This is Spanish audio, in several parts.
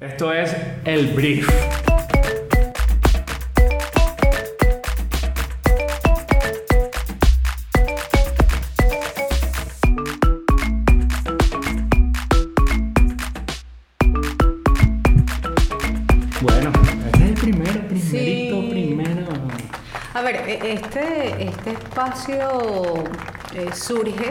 Esto es el brief. Bueno, este es el primero, primerito, Sí. primero. A ver, e- este, este espacio eh, surge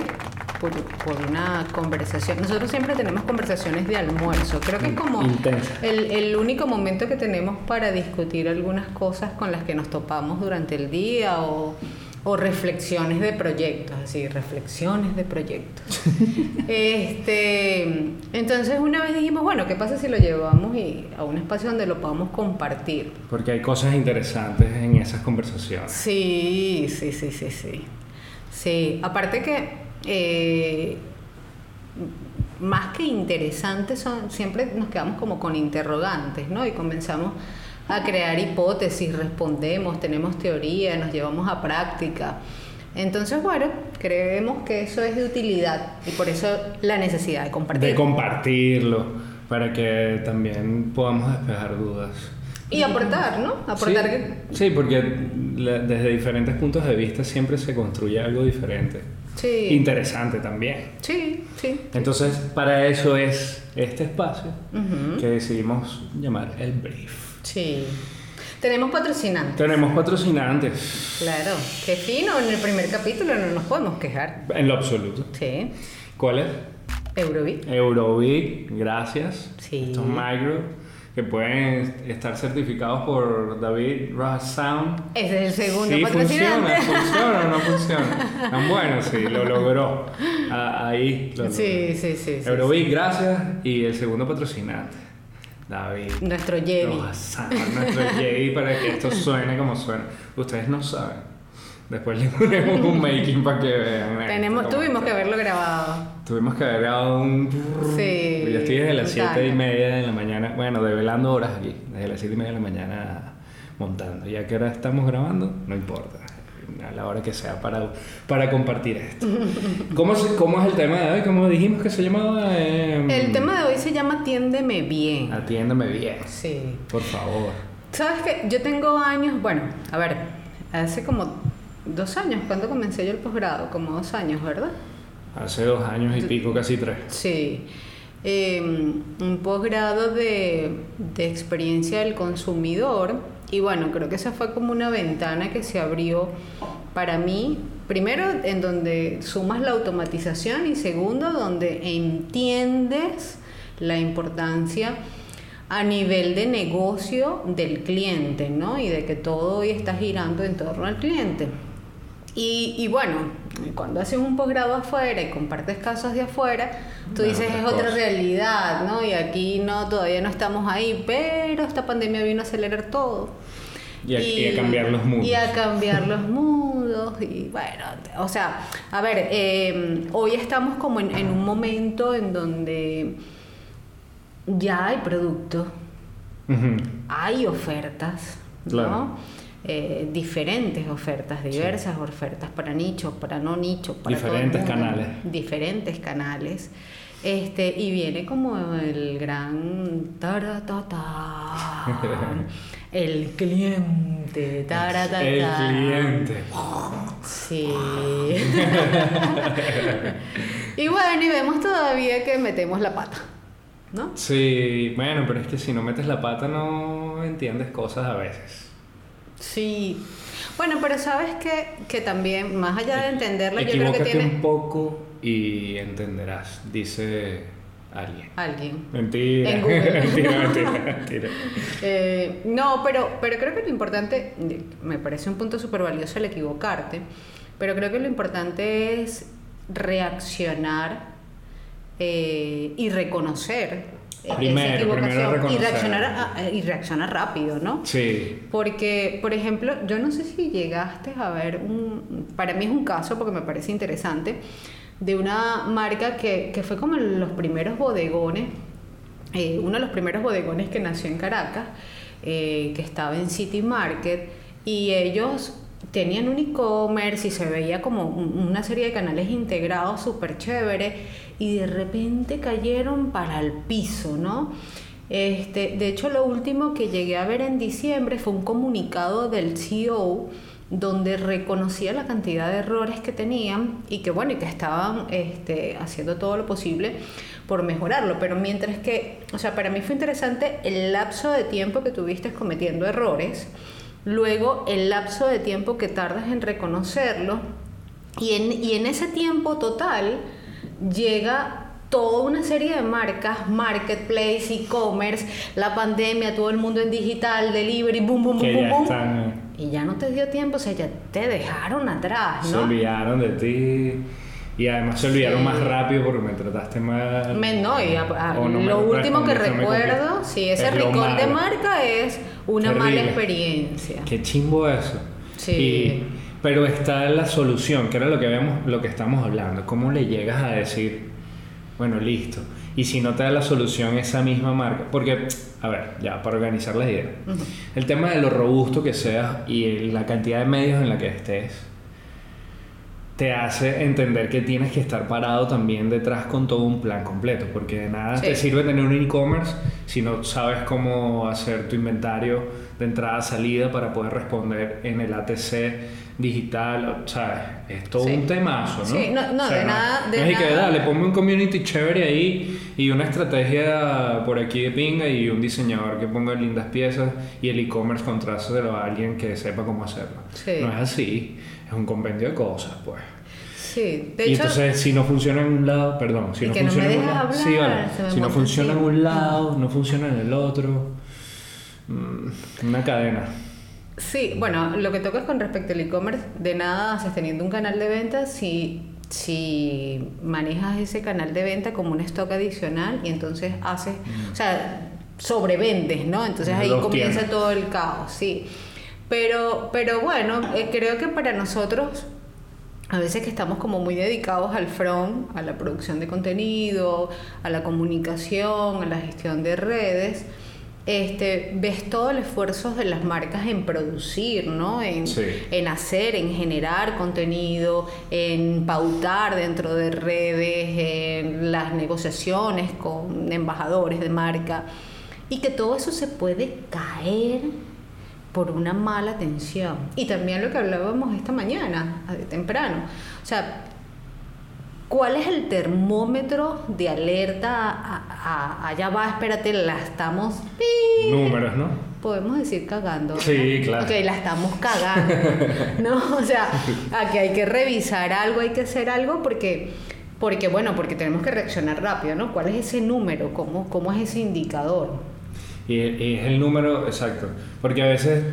por, por una conversación. Nosotros siempre tenemos conversaciones de almuerzo. Creo que es como Intensa. el, el único momento que tenemos para discutir algunas cosas con las que nos topamos durante el día o, o reflexiones de proyectos, así, reflexiones de proyectos. este, entonces una vez dijimos, bueno, ¿qué pasa si lo llevamos y a un espacio donde lo podamos compartir? Porque hay cosas interesantes en esas conversaciones. Sí, sí, sí, sí, sí. Sí, aparte que eh, más que interesantes son, siempre nos quedamos como con interrogantes, ¿no? Y comenzamos a crear hipótesis, respondemos, tenemos teoría, nos llevamos a práctica. Entonces, bueno, creemos que eso es de utilidad y por eso la necesidad de compartir. De compartirlo, para que también podamos despejar dudas. y aportar, ¿no? Aportar sí, que- sí, porque desde diferentes puntos de vista siempre se construye algo diferente. Sí. Interesante también. Sí, sí. Entonces, para eso es este espacio que decidimos llamar el brief. Sí. Tenemos patrocinantes. Tenemos patrocinantes. Claro, qué fino, en el primer capítulo no nos podemos quejar. En lo absoluto. Sí, ¿Cuál es? Eurobeat. Eurobeat, gracias. Sí. Estos micro que pueden estar certificados por David Ross Sound. Ese es el segundo sí, patrocinante. funciona, funciona o no funciona. Tan bueno, sí, lo logró. Ah, ahí lo Sí, logró. sí, sí, sí, Eurobeat, gracias. Y el segundo patrocinante, David. Nuestro Jedi. Nuestro Jedi para que esto suene como suena. Ustedes no saben. Después le ponemos un making para que vean. Tenemos, tuvimos que haberlo grabado. Tuvimos que haber grabado un... Sí, Yo estoy desde las total. 7 y media de la mañana, bueno, develando horas aquí, desde las 7 y media de la mañana montando. Ya que ahora estamos grabando, no importa, a la hora que sea para, para compartir esto. ¿Cómo, ¿Cómo es el tema de hoy? ¿Cómo dijimos que se llamaba? Em, El tema de hoy se llama Atiéndeme bien. Atiéndame bien, Sí. por favor. ¿Sabes qué? Yo tengo años, bueno, a ver, hace como dos años, ¿cuándo comencé yo el posgrado? Como dos años, ¿verdad? Hace dos años y pico, casi tres. Sí. Eh, un posgrado de, de experiencia del consumidor. Y bueno, creo que esa fue como una ventana que se abrió para mí. Primero, en donde sumas la automatización y segundo, donde entiendes la importancia a nivel de negocio del cliente, ¿no? Y de que todo hoy está girando en torno al cliente. Y, y bueno, cuando haces un posgrado afuera y compartes casos de afuera, tú dices es otra realidad, ¿no? Y aquí no, todavía no estamos ahí, pero esta pandemia vino a acelerar todo. Y a, y a cambiar los mundos. Y a cambiar los mundos. Y bueno, o sea, a ver, eh, hoy estamos como en, en un momento en donde ya hay producto, hay ofertas, Claro. ¿no? Eh, diferentes ofertas, diversas ofertas para nichos, para no nichos, para Diferentes mundo, canales. Diferentes canales. Este, y viene como el gran taratata, el cliente, taratata. El cliente. Sí. y bueno, y vemos todavía que metemos la pata, ¿no? Sí, bueno, pero es que si no metes la pata no entiendes cosas a veces. Sí. Bueno, pero sabes que, que también, más allá de entenderlo, yo creo que tiene un poco y entenderás, dice alguien. alguien. Mentira. En Google. mentira, mentira, mentira. Eh, no, pero, pero creo que lo importante, me parece un punto súper valioso el equivocarte, pero creo que lo importante es reaccionar eh, y reconocer Primero, esa equivocación primero y reaccionar, a- y reaccionar rápido, ¿no? Sí. Porque, por ejemplo, yo no sé si llegaste a ver un. Para mí es un caso porque me parece interesante. De una marca que, que fue como los primeros bodegones. eh, uno de los primeros bodegones que nació en Caracas. eh, que estaba en City Market. Y ellos tenían un e-commerce y se veía como un- una serie de canales integrados súper chévere. Y de repente cayeron para el piso, ¿no? Este, de hecho, lo último que llegué a ver en diciembre fue un comunicado del CEO donde reconocía la cantidad de errores que tenían y que bueno, y que estaban este, haciendo todo lo posible por mejorarlo. Pero mientras que, o sea, para mí fue interesante el lapso de tiempo que tuviste cometiendo errores, luego el lapso de tiempo que tardas en reconocerlo y en, y en ese tiempo total llega toda una serie de marcas, marketplace, e-commerce, la pandemia, todo el mundo en digital, delivery, boom, boom, boom, boom, eh, Y ya no te dio tiempo, o sea, ya te dejaron atrás, ¿no? Se olvidaron de ti. Y además se olvidaron más rápido porque me trataste mal. Me, no, y lo último que recuerdo, sí, ese recall de marca es una mala experiencia. Qué chimbo eso. Sí. Pero está la solución, que era lo que vemos, lo que estamos hablando. ¿Cómo le llegas a decir, bueno, listo? Y si no te da la solución esa misma marca, porque, a ver, ya, para organizar la idea, el tema de lo robusto que seas y la cantidad de medios en la que estés, te hace entender que tienes que estar parado también detrás con todo un plan completo, porque de nada te sirve tener un e-commerce si no sabes cómo hacer tu inventario de entrada salida para poder responder en el ATC digital, ¿sabes? Es todo un temazo, ¿no? Sí, no, no de nada. De es que dale, ponme un community chévere ahí y una estrategia por aquí de pinga y un diseñador que ponga lindas piezas y el e-commerce contráselo a alguien que sepa cómo hacerlo. No es así es un compendio de cosas, pues. Sí, de y entonces si no funciona en un lado, perdón, si no funciona en un lado, sí, vale. si no funciona en un lado, no funciona en el otro, mm, una cadena. Sí, bueno, lo que toca es con respecto al e-commerce, de nada haces teniendo un canal de ventas si, si manejas ese canal de venta como un stock adicional y entonces haces, mm. o sea, sobrevendes, ¿no? Entonces ahí comienza todo el caos, sí. Pero, pero bueno, eh, creo que para nosotros, a veces que estamos como muy dedicados al front, a la producción de contenido, a la comunicación, a la gestión de redes, este, ves todo el esfuerzo de las marcas en producir, ¿no? En, en, hacer, en generar contenido, en pautar dentro de redes, en las negociaciones con embajadores de marca. Y que todo eso se puede caer por una mala atención. Y también lo que hablábamos esta mañana, temprano. O sea, ¿cuál es el termómetro de alerta? allá va, espérate, la estamos... Números, ¿no? Podemos decir cagando. Sí, claro. Ok, la estamos cagando. ¿No? O sea, aquí hay que revisar algo, hay que hacer algo porque... Porque, bueno, porque tenemos que reaccionar rápido, ¿no? ¿Cuál es ese número? ¿Cómo, cómo es ese indicador? Y, es el número exacto. Porque a veces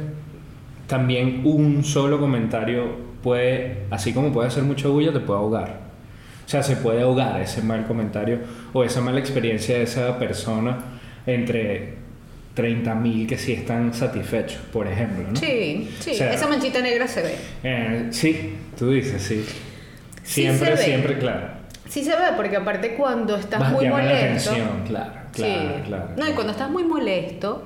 también un solo comentario puede, así como puede hacer mucho bulla, te puede ahogar. O sea, se puede ahogar ese mal comentario o esa mala experiencia de esa persona entre 30.000 que sí están satisfechos, por ejemplo. ¿no? Sí, sí, esa manchita negra se ve. Eh, sí, tú dices, sí. Siempre, siempre, claro. Sí se ve, porque aparte cuando estás muy molesto. claro, claro, claro. No, y cuando estás muy molesto,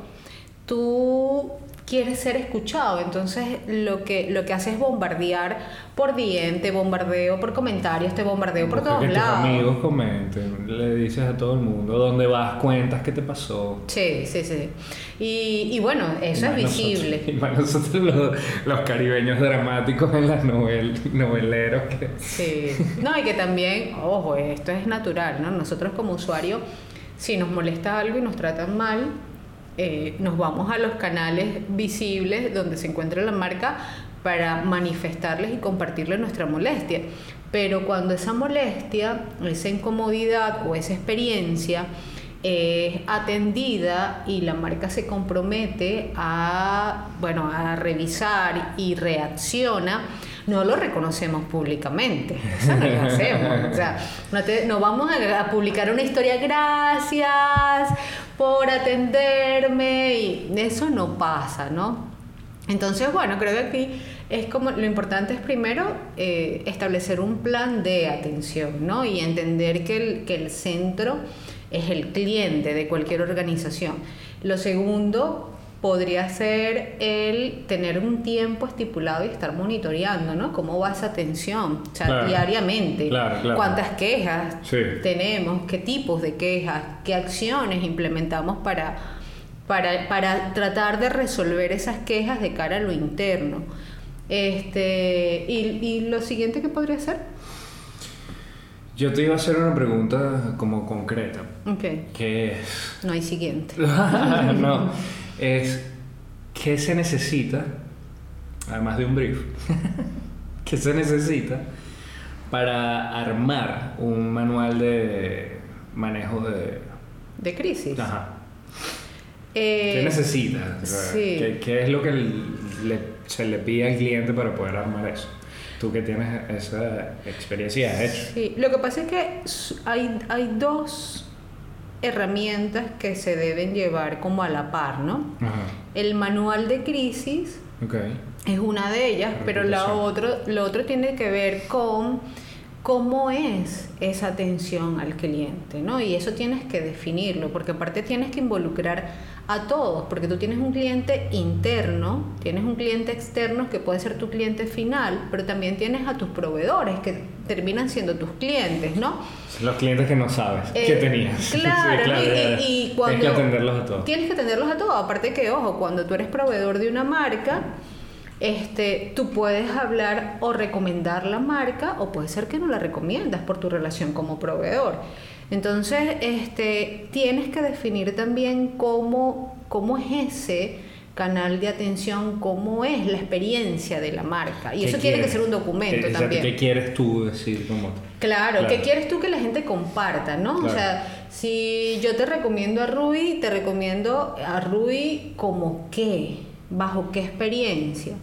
tú quieres ser escuchado. Entonces lo que, lo que hace es bombardear por diente, bombardeo por comentarios, te bombardeo por todos que lados. Tus amigos comenten, le dices a todo el mundo dónde vas, cuentas qué te pasó. Sí, sí, sí. Y, y bueno, eso es visible. y más nosotros los, caribeños dramáticos en las novel, noveleros. Que... Sí. No, y que también, ojo, esto es natural, ¿no? Nosotros como usuario, si nos molesta algo y nos tratan mal, eh, nos vamos a los canales visibles donde se encuentra la marca para manifestarles y compartirles nuestra molestia. Pero cuando esa molestia, esa incomodidad o esa experiencia es atendida y la marca se compromete a, bueno, a revisar y reacciona, no lo reconocemos públicamente. Eso no lo hacemos. O sea, no, no vamos a, publicar una historia, gracias por atenderme, y eso no pasa, ¿no? Entonces, bueno, creo que aquí es como lo importante es primero eh, establecer un plan de atención, ¿no? Y entender que el, que el centro es el cliente de cualquier organización. Lo segundo, podría ser el tener un tiempo estipulado y estar monitoreando, ¿no? ¿Cómo va esa atención? O sea, diariamente. ¿Cuántas quejas tenemos? ¿Qué tipos de quejas? ¿Qué acciones implementamos para, para, para tratar de resolver esas quejas de cara a lo interno? Este, y, y lo siguiente que podría ser yo te iba a hacer una pregunta como concreta. Ok. ¿Qué es? No hay siguiente. no. Es, ¿qué se necesita, además de un brief, qué se necesita para armar un manual de manejo de... De crisis. Ajá. ¿Qué eh, necesita? ¿qué, ¿qué, es lo que se le pide al cliente para poder armar eso? Tú que tienes esa experiencia hecho. Sí, lo que pasa es que hay, hay dos herramientas que se deben llevar como a la par, ¿no? El manual de crisis es una de ellas, pero la otro, lo otro tiene que ver con cómo es esa atención al cliente, ¿no? Y eso tienes que definirlo, porque aparte tienes que involucrar a todos, porque tú tienes un cliente interno, tienes un cliente externo que puede ser tu cliente final, pero también tienes a tus proveedores que terminan siendo tus clientes, ¿no? Los clientes que no sabes que eh, tenías. Claro, y, cuando... Tienes que atenderlos a todos. Tienes que atenderlos a todos, aparte que, ojo, cuando tú eres proveedor de una marca, este, tú puedes hablar o recomendar la marca o puede ser que no la recomiendas por tu relación como proveedor. Entonces, este, tienes que definir también cómo, cómo es ese canal de atención, cómo es la experiencia de la marca. Y eso tiene que ser un documento también. ¿Qué quieres tú decir? Como... Claro, ¿qué quieres tú que la gente comparta? ¿no? O sea, si yo te recomiendo a Rui, te recomiendo a Rui como qué bajo qué experiencia.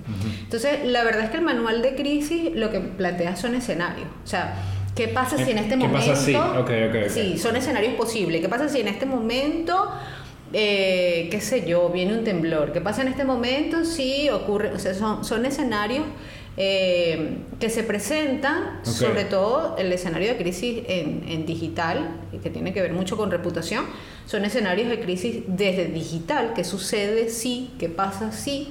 Entonces, la verdad es que el manual de crisis lo que plantea son escenarios. O sea, ¿qué pasa si en este momento... Pasa si? Sí, son escenarios posibles. ¿Qué pasa si en este momento... Eh, qué sé yo, viene un temblor. ¿Qué pasa en este momento? Sí, ocurre, o sea, son, son escenarios eh, que se presentan, sobre todo el escenario de crisis en, en, digital, que tiene que ver mucho con reputación, son escenarios de crisis desde digital, qué sucede sí, qué pasa sí,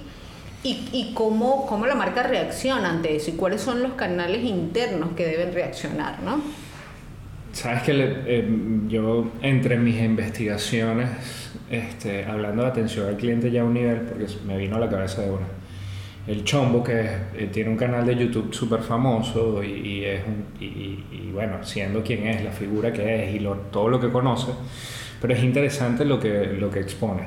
y, y cómo, cómo, la marca reacciona ante eso, y cuáles son los canales internos que deben reaccionar, ¿no? Sabes que eh, yo entre mis investigaciones, este, hablando de atención al cliente ya a un nivel, porque me vino a la cabeza de una el Chombo, que eh, tiene un canal de YouTube súper famoso y, es y, bueno, siendo quien es, la figura que es y todo lo que conoce, pero es interesante lo que, lo que expone.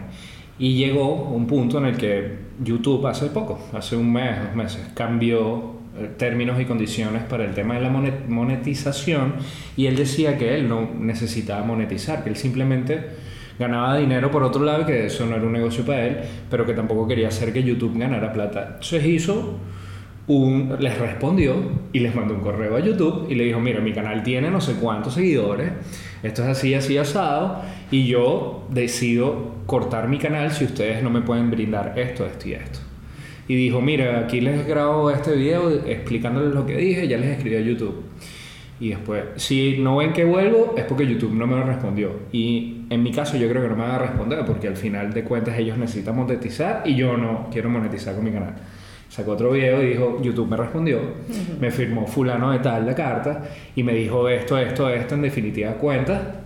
Y llegó un punto en el que YouTube hace poco, hace un mes, dos meses, cambió eh, términos y condiciones para el tema de la monetización y él decía que él no necesitaba monetizar, que él simplemente ganaba dinero por otro lado, que eso no era un negocio para él, pero que tampoco quería hacer que YouTube ganara plata. Entonces hizo un, les respondió y les mandó un correo a YouTube y le dijo, mira, mi canal tiene no sé cuántos seguidores, esto es así, así, asado, y yo decido cortar mi canal si ustedes no me pueden brindar esto, esto y esto. Y dijo, mira, aquí les grabo este video explicándoles lo que dije, ya les escribí a YouTube. Y después, si no ven que vuelvo, es porque YouTube no me lo respondió. Y en mi caso, yo creo que no me va a responder porque al final de cuentas ellos necesitan monetizar y yo no quiero monetizar con mi canal. Sacó otro video y dijo: YouTube me respondió, me firmó Fulano de tal la carta y me dijo esto, esto, esto, en definitiva cuenta.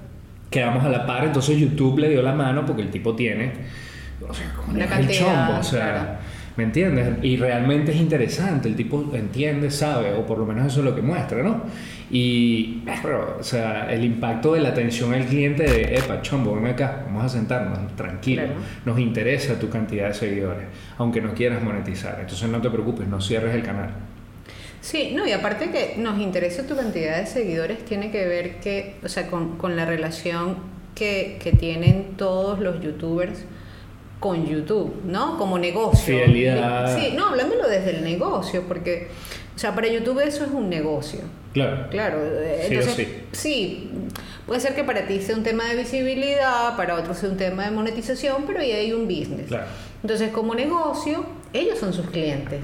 Quedamos a la par, entonces YouTube le dio la mano porque el tipo tiene. O sea, como el chombo, o sea. ¿Me entiendes? Y realmente es interesante, el tipo entiende, sabe, o por lo menos eso es lo que muestra, ¿no? Y, pero, o sea, el impacto de la atención al cliente de, epa, chombo, ven acá, vamos a sentarnos, tranquilo, nos interesa tu cantidad de seguidores, aunque no quieras monetizar. Entonces no te preocupes, no cierres el canal. Sí, no, y aparte que nos interesa tu cantidad de seguidores, tiene que ver que, o sea, con, con la relación que, que tienen todos los youtubers con YouTube, ¿no? Como negocio. Fidelidad. Sí, no, hablándolo desde el negocio, porque, o sea, para YouTube eso es un negocio. Claro. Claro. Entonces, sí, sí. puede ser que para ti sea un tema de visibilidad, para otros sea un tema de monetización, pero ahí hay un business. Claro. Entonces, como negocio, ellos son sus clientes.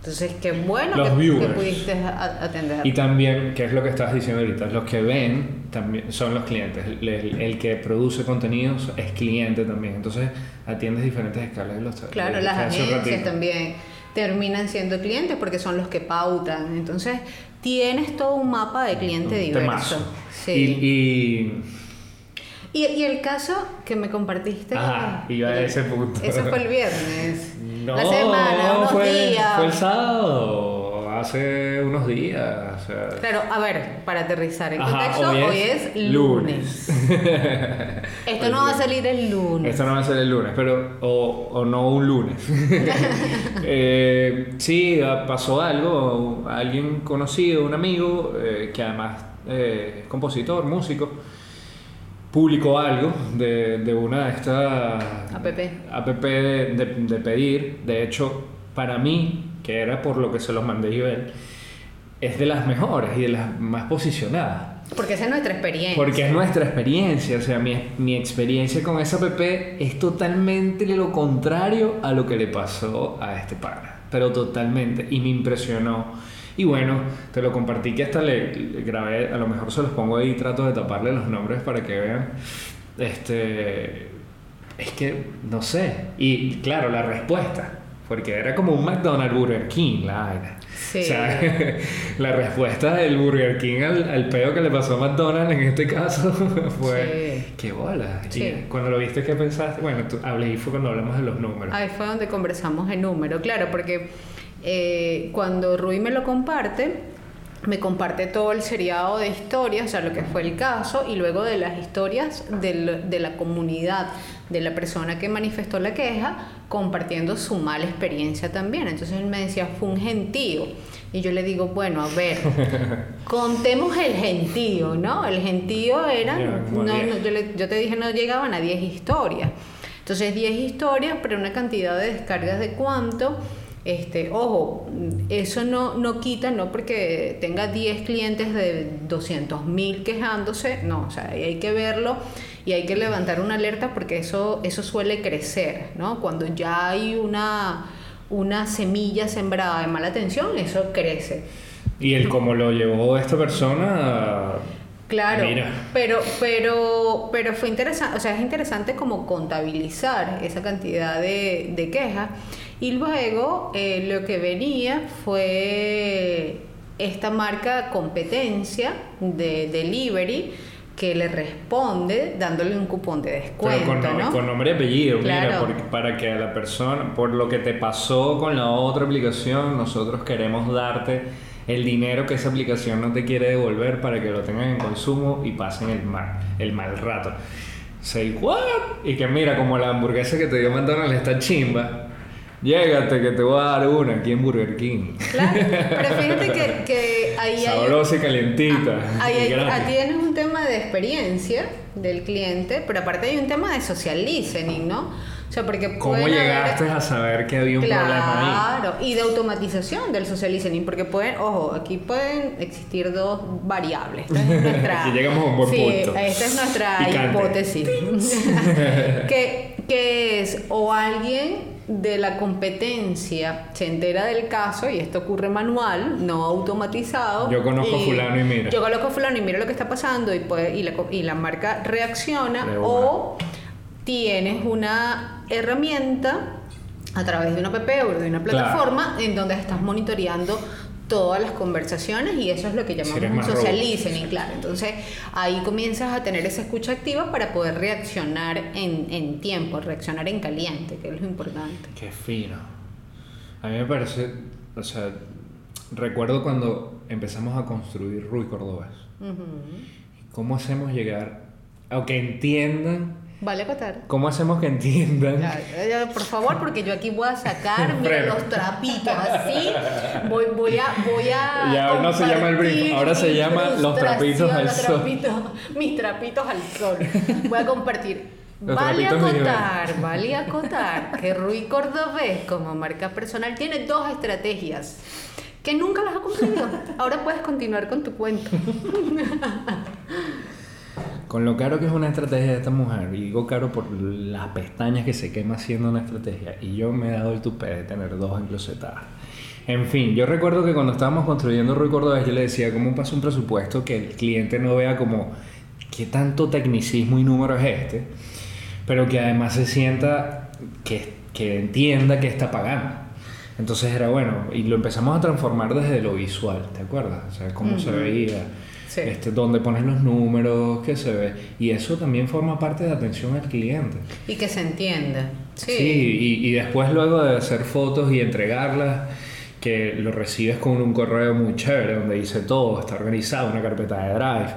Entonces, qué bueno que, que pudiste atender. Y también, que es lo que estás diciendo ahorita, los que ven también son los clientes. El, el- el que produce contenidos es cliente también. Entonces, atiendes diferentes escalas de los Claro, de- las agencias también terminan siendo clientes porque son los que pautan. Entonces, tienes todo un mapa de cliente Un diverso. Sí. Y, Y, y el caso que me compartiste. Ajá, iba a ese punto. Eso fue el viernes. no, la semana, unos fue, días. fue el sábado, hace unos días. o sea, Claro, a ver, para aterrizar en Ajá, contexto, hoy, es, lunes. Esto Hoy no va a salir el lunes. Esto no va a ser el lunes, pero o, o no un lunes. Eh, sí, pasó algo, alguien conocido, un amigo, eh, que además eh, es compositor, músico, publicó algo de, de una de estas App. app de, de- de pedir. De hecho, para mí, que era por lo que se los mandé yo a él, es de las mejores y de las más posicionadas. Porque esa es nuestra experiencia. Porque es nuestra experiencia, o sea, mi, mi experiencia con esa app es totalmente lo contrario a lo que le pasó a este pana, pero totalmente, y me impresionó. Y bueno, te lo compartí que hasta le, le grabé, a lo mejor se los pongo ahí, trato de taparle los nombres para que vean. Este, es que, no sé, y claro, la respuesta, porque era como un McDonald's Burger King, la vaina. Sí. O sea, la respuesta del Burger King al, al peo que le pasó a McDonald's en este caso fue Sí. qué bola. Y Sí. cuando lo viste, ¿qué pensaste? Bueno, tú hablé y fue cuando hablamos de los números. Ahí fue donde conversamos en número, claro, porque eh, cuando Rui me lo comparte, me comparte todo el seriado de historias, o sea, lo que fue el caso, y luego de las historias del- de la comunidad, de la persona que manifestó la queja, compartiendo su mala experiencia también. Entonces él me decía, fue un gentío. Y yo le digo, bueno, a ver, contemos el gentío, ¿no? El gentío era, no, no, yo, le- yo te dije, no llegaban a 10 historias. Entonces 10 historias, pero una cantidad de descargas de cuánto. Este, ojo, eso no, no quita, no porque tenga 10 clientes de 200 mil quejándose, no, o sea, hay que verlo y hay que levantar una alerta porque eso, eso suele crecer, ¿no? Cuando ya hay una, una semilla sembrada de mala atención, eso crece. Y el cómo lo llevó esta persona, Claro, Mira. pero pero pero fue interesante, o sea, es interesante como contabilizar esa cantidad de, de quejas y luego eh, lo que venía fue esta marca competencia de delivery que le responde dándole un cupón de descuento, pero con, ¿no? con nombre y apellido, mira, Claro. porque, para que a la persona, por lo que te pasó con la otra aplicación, nosotros queremos darte el dinero que esa aplicación no te quiere devolver para que lo tengan en consumo y pasen el mal, el mal rato. Say what? Y que mira, como la hamburguesa que te dio McDonald's está chimba, llégate que te voy a dar una aquí en Burger King. Claro, pero fíjate que, que ahí hay Sabrosa y calientita. Ah, ahí hay- ahí tienes un tema de experiencia del cliente, pero aparte hay un tema de social listening, ¿no? O sea, porque ¿Cómo pueden haber- llegaste a saber que había un problema ahí? Claro, y de automatización del social listening, porque pueden, ojo, aquí pueden existir dos variables. Esta es nuestra, llegamos a un buen sí, punto. esta es nuestra Picante. hipótesis. que, que es o alguien de la competencia se entera del caso y esto ocurre manual, no automatizado. Yo conozco a fulano y mira. Yo conozco fulano y mira lo que está pasando y, puede, y, la, y la marca reacciona o tienes una herramienta a través de una app o de una Claro. plataforma en donde estás monitoreando todas las conversaciones y eso es lo que llamamos un más social listening, claro. Entonces ahí comienzas a tener esa escucha activa para poder reaccionar en, en tiempo, reaccionar en caliente, que es lo importante. Qué fino. A mí me parece, o sea, recuerdo cuando empezamos a construir Rui Cordobés. ¿Cómo hacemos llegar a que entiendan? Vale acotar. ¿Cómo hacemos que entiendan? Ya, ya, por favor, porque yo aquí voy a sacar mira, los trapitos así. Voy, voy a, voy a. Ya no se llama el compartir ahora se llama los trapitos al sol. mis trapitos al sol. Voy a compartir. Los vale acotar, vale acotar que Rui Cordobés como marca personal tiene dos estrategias que nunca las ha cumplido. Ahora puedes continuar con tu cuento. Con lo caro que es una estrategia de esta mujer, y digo caro por las pestañas que se quema haciendo una estrategia, y yo me he dado el tupé de tener dos enclosetadas. En fin, yo recuerdo que cuando estábamos construyendo Rui Cordobés, yo le decía, ¿cómo pasa un presupuesto que el cliente no vea como qué tanto tecnicismo y número es este? Pero que además se sienta que, que entienda que está pagando. Entonces era bueno, y lo empezamos a transformar desde lo visual, ¿te acuerdas? O sea, cómo se Ujú. veía, Sí. este, dónde pones los números, qué se ve. Y eso también forma parte de atención al cliente. Y que se entienda. Sí. Sí, y, y después luego de hacer fotos y entregarlas, que lo recibes con un correo muy chévere, donde dice todo, está organizado, una carpeta de Drive,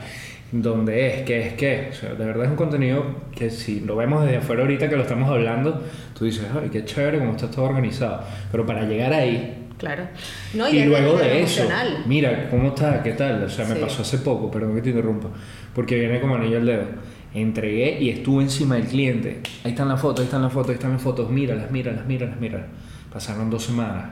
donde es, qué es, qué. O sea, de verdad es un contenido que si lo vemos desde afuera ahorita que lo estamos hablando, tú dices, ay, qué chévere cómo está todo organizado. Pero para llegar ahí, Claro. No, y, desde- luego de eso, emocional. mira, ¿cómo está? ¿Qué tal? O sea, me Sí. pasó hace poco, perdón que te interrumpa, porque viene como anillo al dedo. Entregué y estuve encima del cliente. Ahí están las fotos, ahí están las fotos, ahí están las fotos. Míralas, míralas, míralas, míralas. Pasaron dos semanas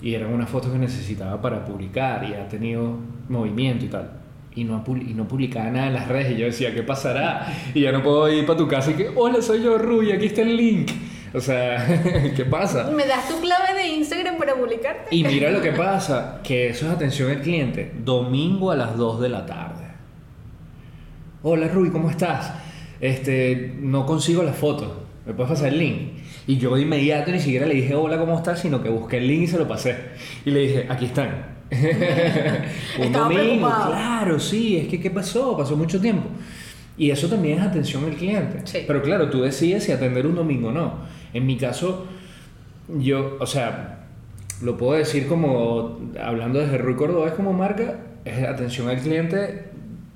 y eran unas fotos que necesitaba para publicar y ha tenido movimiento y tal. Y no, y no publicaba nada en las redes. Y yo decía, ¿qué pasará? Y ya no puedo ir para tu casa y que, hola, soy yo, Rui, aquí está el link. O sea, ¿qué pasa? ¿Me das tu clave de Instagram para publicarte? Y mira lo que pasa, que eso es atención al cliente. Domingo a las 2 de la tarde. Hola Rui, ¿cómo estás? Este, no consigo la foto. ¿Me puedes pasar el link? Y yo de inmediato ni siquiera le dije hola, ¿cómo estás? Sino que busqué el link y se lo pasé. Y le dije, aquí están. Un Estaba domingo, preocupado. claro, sí, es que ¿qué pasó? Pasó mucho tiempo. Y eso también es atención al cliente. Sí. Pero claro, tú decides si atender un domingo o no. En mi caso, yo, o sea, lo puedo decir como, hablando desde Rui Cordobés como marca, es atención al cliente,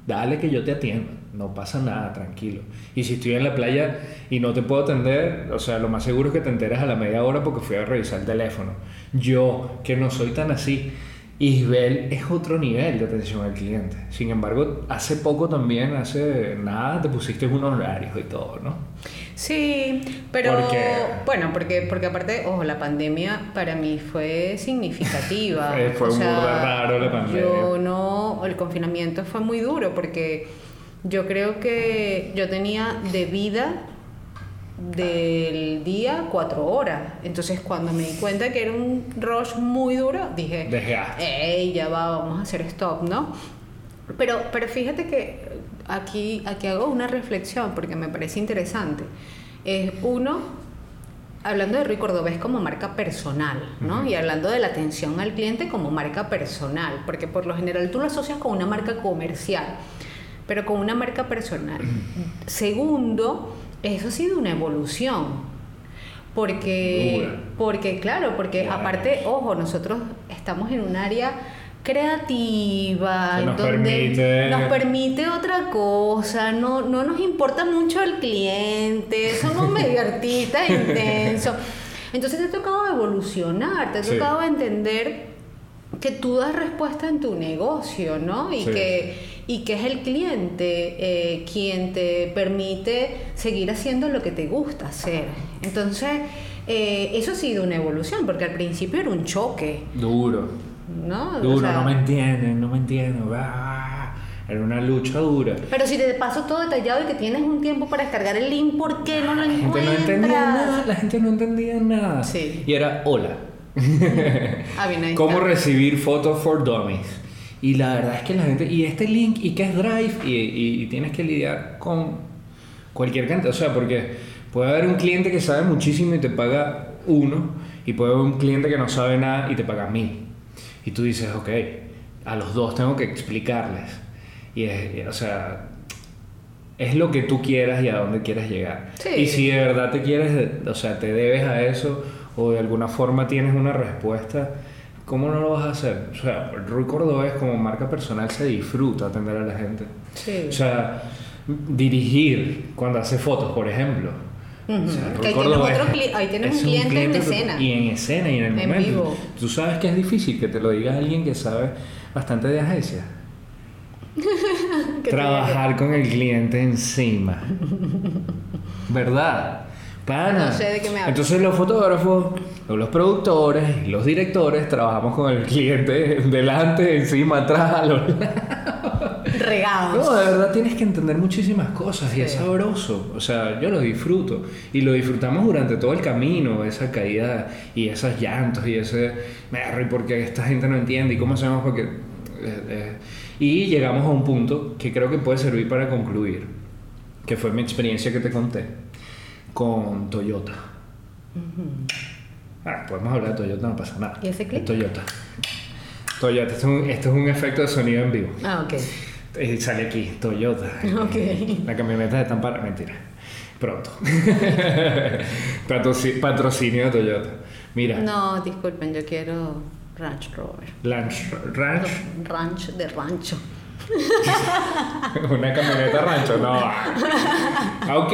dale que yo te atiendo, no pasa nada, tranquilo. Y si estoy en la playa y no te puedo atender, o sea, lo más seguro es que te enteres a la media hora porque fui a revisar el teléfono. Yo, que no soy tan así, Isbel es otro nivel de atención al cliente. Sin embargo, hace poco también, hace nada, te pusiste unos horarios y todo, ¿no? Sí, pero ¿Por qué? bueno, porque, porque aparte, ojo, la pandemia para mí fue significativa. Fue- fue O burda sea, raro la pandemia. Yo no, el confinamiento fue muy duro porque yo creo que yo tenía de vida del día cuatro horas. Entonces cuando me di cuenta que era un rush muy duro, dije, ey, ya va, vamos a hacer stop, ¿no? Pero, pero fíjate que aquí, aquí hago una reflexión porque me parece interesante. Es uno, hablando de Rui Cordobés como marca personal, ¿no? Y hablando de la atención al cliente como marca personal, porque por lo general tú lo asocias con una marca comercial, pero con una marca personal. Segundo, eso ha sido una evolución. Porque, Dura. porque claro, porque aparte, ojo, nosotros estamos en un área creativa, nos donde permite- nos permite otra cosa, no, no nos importa mucho el cliente, somos medio artistas intensos. Entonces te ha tocado evolucionar, te ha Sí. tocado entender que tú das respuesta en tu negocio, ¿no? Y Sí. que y que es el cliente eh, quien te permite seguir haciendo lo que te gusta hacer. Entonces, eh, eso ha sido una evolución, porque al principio era un choque, Duro. ¿No? O Duro, sea, no me entienden, no me entienden. ah, Era una lucha dura. Pero si te paso todo detallado y que tienes un tiempo para descargar el link, ¿por qué no lo La gente encuentras? no entendía nada, la gente no entendía nada. Sí. Y era, hola. Ah, bien, ahí ¿Cómo recibir fotos for dummies? Y la verdad es que la gente, y este link, y qué es Drive, y, y- y tienes que lidiar con cualquier cantidad. O sea, porque puede haber un cliente que sabe muchísimo y te paga uno, y puede haber un cliente que no sabe nada y te paga mil. Y tú dices, ok, a los dos tengo que explicarles. Y es, o sea, es lo que tú quieras y a dónde quieres llegar. Sí. Y si de verdad te quieres, o sea, te debes a eso o de alguna forma tienes una respuesta, ¿cómo no lo vas a hacer? O sea, Rui Cordobés como marca personal se disfruta atender a la gente. Sí. O sea, dirigir cuando hace fotos, por ejemplo. Ujú. O sea, Que Rui ahí tienes ahí un cliente en escena. Y en escena y en el En momento. vivo. Tú sabes que es difícil que te lo diga alguien que sabe bastante de agencia. Trabajar con el cliente encima. ¿Verdad? Pana. No sé de qué me. Entonces los fotógrafos, los productores, los directores trabajamos con el cliente delante, encima, atrás, a los lados. Regados. No, de verdad tienes que entender muchísimas cosas y es sabroso. O sea, yo lo disfruto. Y lo disfrutamos durante todo el camino, esa caída y esos llantos y ese. Merry, porque esta gente no entiende y cómo hacemos porque. eh, eh". Y llegamos a un punto que creo que puede servir para concluir, que fue mi experiencia que te conté con Toyota. Ah, podemos hablar de Toyota, no pasa nada. ¿Y ese clip? Toyota. Toyota, esto es, un, esto es un efecto de sonido en vivo. Ah, ok. Eh, sale aquí, Toyota. Ok. La camioneta están para. Mentira. Pronto. Patroci- Patrocinio de Toyota. Mira, No, disculpen, yo quiero Ranch Rover. Ranch, Ranch, Ranch de rancho. una camioneta rancho, no. Ok,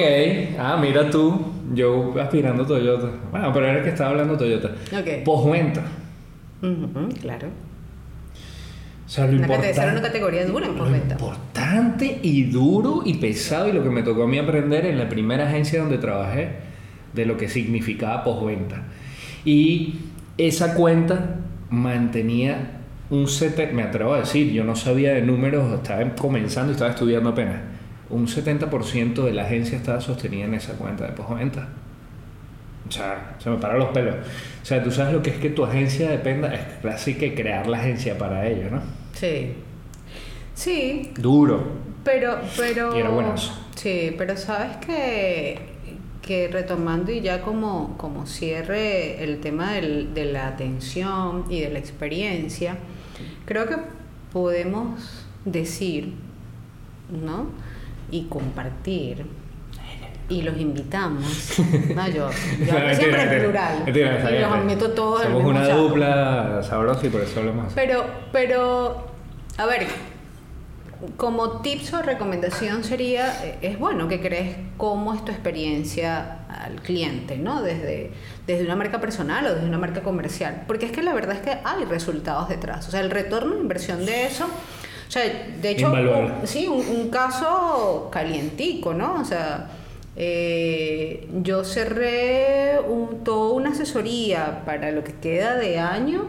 ah, mira tú, yo aspirando a Toyota. Bueno, pero era el que estaba hablando Toyota. Ok. Postventa. Ujú, claro. O sea, lo Una importante. una categoría dura en Lo importante y duro y pesado y lo que me tocó a mí aprender en la primera agencia donde trabajé de lo que significaba postventa. Y esa cuenta mantenía un set, me atrevo a decir, yo no sabía de números, estaba comenzando y estaba estudiando apenas. Un 70% de la agencia estaba sostenida en esa cuenta de postventa. O sea, se me paran los pelos. O sea, tú sabes lo que es que tu agencia dependa, es casi que crear la agencia para ello, ¿no? Sí. Sí, Duro. pero, pero. Y era buenazo. Sí, pero sabes que, que retomando y ya como, como cierre el tema del- de la atención y de la experiencia, creo que podemos decir, ¿no? Y compartir. Y los invitamos. No, yo, yo siempre en mentira. plural. Mentira, y los meto todos en el Somos mismo una saco. dupla sabrosa y por eso hablamos. Pero, pero, a ver, como tips o recomendación sería, eh, es bueno que crees cómo es tu experiencia al cliente, ¿no? Desde, desde una marca personal o desde una marca comercial. Porque es que la verdad es que hay resultados detrás. O sea, el retorno de inversión de eso, o sea, de hecho, un- sí, un, un caso calientico, ¿no? O sea, eh, yo cerré toda una asesoría para lo que queda de año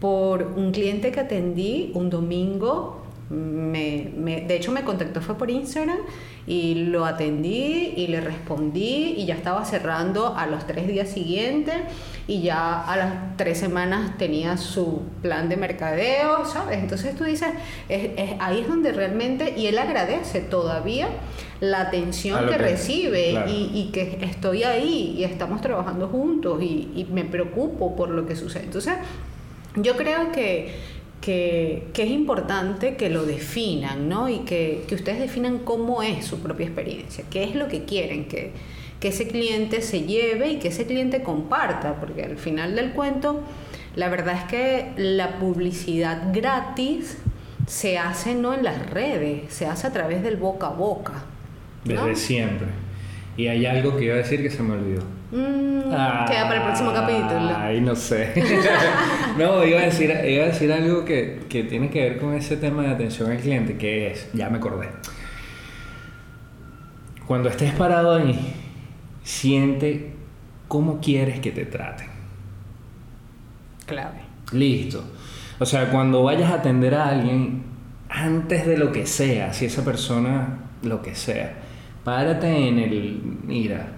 por un cliente que atendí un domingo. Me, me- de hecho, me contactó fue por Instagram y lo atendí y le respondí y ya estaba cerrando a los tres días siguientes y ya a las tres semanas tenía su plan de mercadeo, ¿sabes? Entonces tú dices, es- es- ahí es donde realmente, y él agradece todavía la atención que que- recibe claro. y, y que estoy ahí y estamos trabajando juntos y, y me preocupo por lo que sucede. Entonces, yo creo que, que, que es importante que lo definan, ¿no? Y que, que ustedes definan cómo es su propia experiencia, qué es lo que quieren que, que ese cliente se lleve y que ese cliente comparta, porque al final del cuento, la verdad es que la publicidad gratis se hace no en las redes, se hace a través del boca a boca. ¿no? Desde siempre. Y hay algo que iba a decir que se me olvidó. Mm, queda para el próximo capítulo. Ay, no sé. no, iba a decir, iba a decir algo que, que tiene que ver con ese tema de atención al cliente, que es, ya me acordé. Cuando estés parado ahí, siente cómo quieres que te traten. Clave. Listo. O sea, cuando vayas a atender a alguien, antes de lo que sea, si esa persona, lo que sea, párate en el, mira,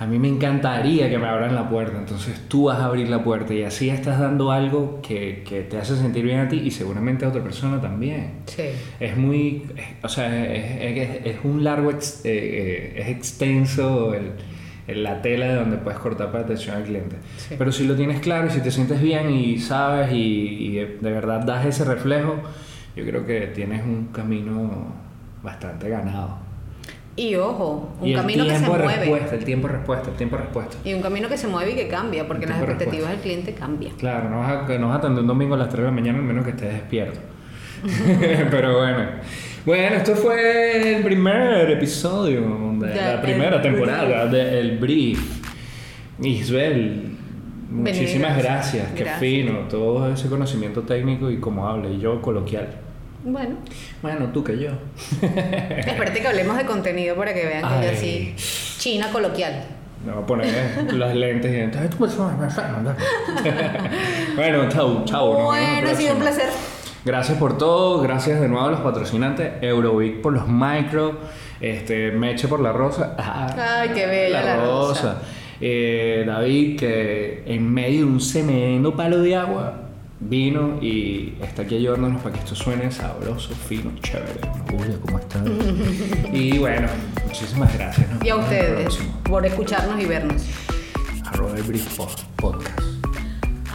a mí me encantaría que me abran la puerta, entonces tú vas a abrir la puerta y así estás dando algo que, que te hace sentir bien a ti y seguramente a otra persona también. Sí. Es muy, es- o sea, es, es- es un largo, ex- eh, eh, es extenso el, el- la tela de donde puedes cortar para atención al cliente. Sí. Pero si lo tienes claro y si te sientes bien y sabes y, y de verdad das ese reflejo, yo creo que tienes un camino bastante ganado. Y ojo, un y camino que se mueve. el tiempo respuesta, el tiempo respuesta. Y un camino que se mueve y que cambia, porque las expectativas del cliente cambian. Claro, no vas, a, no vas a atender un domingo a las 3 de la mañana, al menos que estés despierto. Pero bueno. Bueno, esto fue el primer episodio de De la primera temporada Brief. de El Brief. Isbel, muchísimas gracias. Qué gracias. fino, todo ese conocimiento técnico y como habla, y yo coloquial. Bueno, Bueno, tú que yo. espérate que hablemos de contenido para que vean que yo Ay. así, china coloquial. Me voy a poner los lentes y entonces tú Bueno, chau, chau. bueno, ha sido un placer. Gracias por todo, gracias de nuevo a los patrocinantes, Euroweek por los micro, este, Meche por la rosa. Ay, qué bella la rosa. Eh, David, que en medio de un semendo palo de agua, vino y está aquí ayudándonos para que esto suene sabroso, fino, chévere. Julia, ¿cómo estás? y bueno, muchísimas gracias. Y a ustedes por escucharnos y vernos. Arroba el Brief Podcast.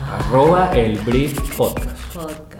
Arroba el Brief Podcast.